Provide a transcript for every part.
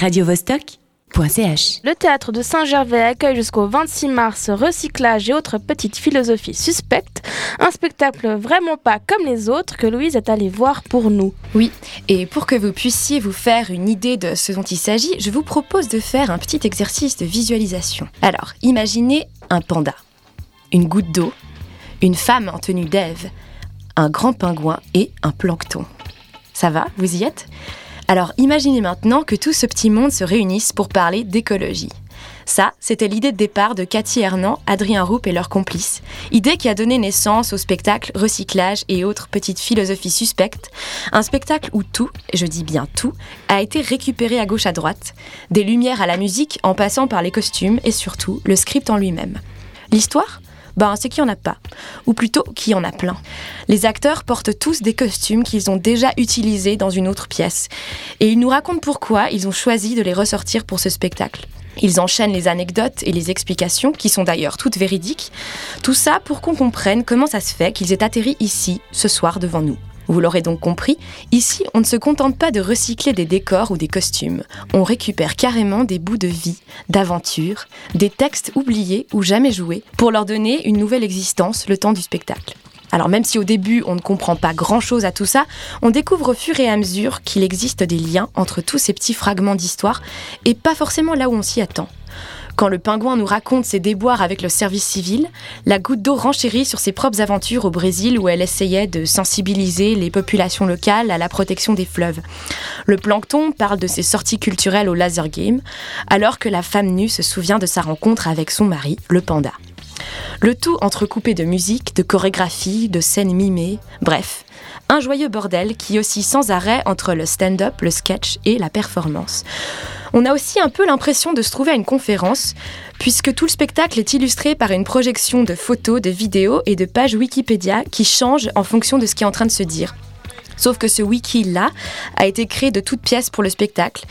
radiovostok.ch. Le théâtre de Saint-Gervais accueille jusqu'au 26 mars Recyclage et autres petites philosophies suspectes, un spectacle vraiment pas comme les autres que Louise est allée voir pour nous. Oui, et pour que vous puissiez vous faire une idée de ce dont il s'agit, je vous propose de faire un petit exercice de visualisation. Alors, imaginez un panda, une goutte d'eau, une femme en tenue d'Ève, un grand pingouin et un plancton. Ça va Vous y êtes? Alors imaginez maintenant que tout ce petit monde se réunisse pour parler d'écologie. Ça, c'était l'idée de départ de Cathy Hernan, Adrien Roupe et leurs complices. Idée qui a donné naissance au spectacle Recyclage et autres petites philosophies suspectes. Un spectacle où tout, je dis bien tout, a été récupéré à gauche à droite. Des lumières à la musique en passant par les costumes et surtout le script en lui-même. L'histoire? Ben, c'est qu'il n'y en a pas, ou plutôt qu'il y en a plein. Les acteurs portent tous des costumes qu'ils ont déjà utilisés dans une autre pièce, et ils nous racontent pourquoi ils ont choisi de les ressortir pour ce spectacle. Ils enchaînent les anecdotes et les explications, qui sont d'ailleurs toutes véridiques, tout ça pour qu'on comprenne comment ça se fait qu'ils aient atterri ici, ce soir, devant nous. Vous l'aurez donc compris, ici on ne se contente pas de recycler des décors ou des costumes, on récupère carrément des bouts de vie, d'aventure, des textes oubliés ou jamais joués, pour leur donner une nouvelle existence le temps du spectacle. Alors même si au début on ne comprend pas grand-chose à tout ça, on découvre au fur et à mesure qu'il existe des liens entre tous ces petits fragments d'histoire et pas forcément là où on s'y attend. Quand le pingouin nous raconte ses déboires avec le service civil, la goutte d'eau renchérit sur ses propres aventures au Brésil où elle essayait de sensibiliser les populations locales à la protection des fleuves. Le plancton parle de ses sorties culturelles au laser game, alors que la femme nue se souvient de sa rencontre avec son mari, le panda. Le tout entrecoupé de musique, de chorégraphie, de scènes mimées, bref, un joyeux bordel qui oscille sans arrêt entre le stand-up, le sketch et la performance. On a aussi un peu l'impression de se trouver à une conférence, puisque tout le spectacle est illustré par une projection de photos, de vidéos et de pages Wikipédia qui changent en fonction de ce qui est en train de se dire. Sauf que ce wiki-là a été créé de toutes pièces pour le spectacle,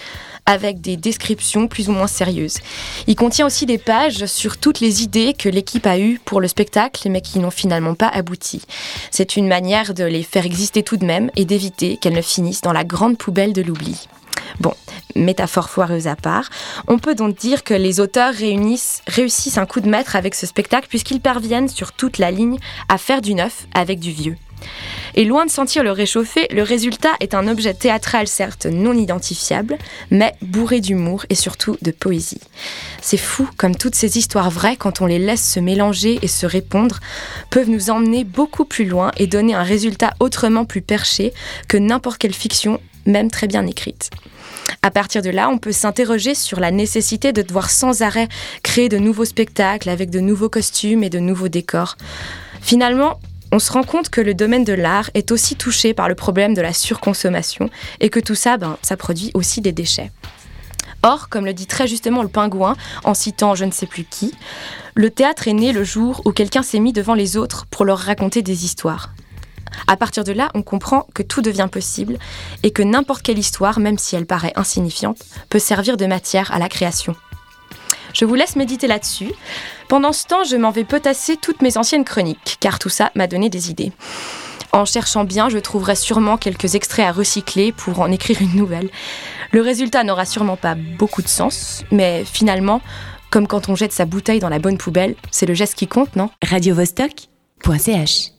avec des descriptions plus ou moins sérieuses. Il contient aussi des pages sur toutes les idées que l'équipe a eues pour le spectacle, mais qui n'ont finalement pas abouti. C'est une manière de les faire exister tout de même et d'éviter qu'elles ne finissent dans la grande poubelle de l'oubli. Bon, métaphore foireuse à part, on peut donc dire que les auteurs réussissent un coup de maître avec ce spectacle puisqu'ils parviennent sur toute la ligne à faire du neuf avec du vieux. Et loin de sentir le réchauffer, le résultat est un objet théâtral certes non identifiable, mais bourré d'humour et surtout de poésie. C'est fou comme toutes ces histoires vraies, quand on les laisse se mélanger et se répondre, peuvent nous emmener beaucoup plus loin et donner un résultat autrement plus perché que n'importe quelle fiction, même très bien écrite. À partir de là, on peut s'interroger sur la nécessité de devoir sans arrêt créer de nouveaux spectacles avec de nouveaux costumes et de nouveaux décors. Finalement, on se rend compte que le domaine de l'art est aussi touché par le problème de la surconsommation et que tout ça, ben, ça produit aussi des déchets. Or, comme le dit très justement le pingouin en citant je ne sais plus qui, le théâtre est né le jour où quelqu'un s'est mis devant les autres pour leur raconter des histoires. À partir de là, on comprend que tout devient possible et que n'importe quelle histoire, même si elle paraît insignifiante, peut servir de matière à la création. Je vous laisse méditer là-dessus. Pendant ce temps, je m'en vais potasser toutes mes anciennes chroniques, car tout ça m'a donné des idées. En cherchant bien, je trouverai sûrement quelques extraits à recycler pour en écrire une nouvelle. Le résultat n'aura sûrement pas beaucoup de sens, mais finalement, comme quand on jette sa bouteille dans la bonne poubelle, c'est le geste qui compte, non? Radiovostok.ch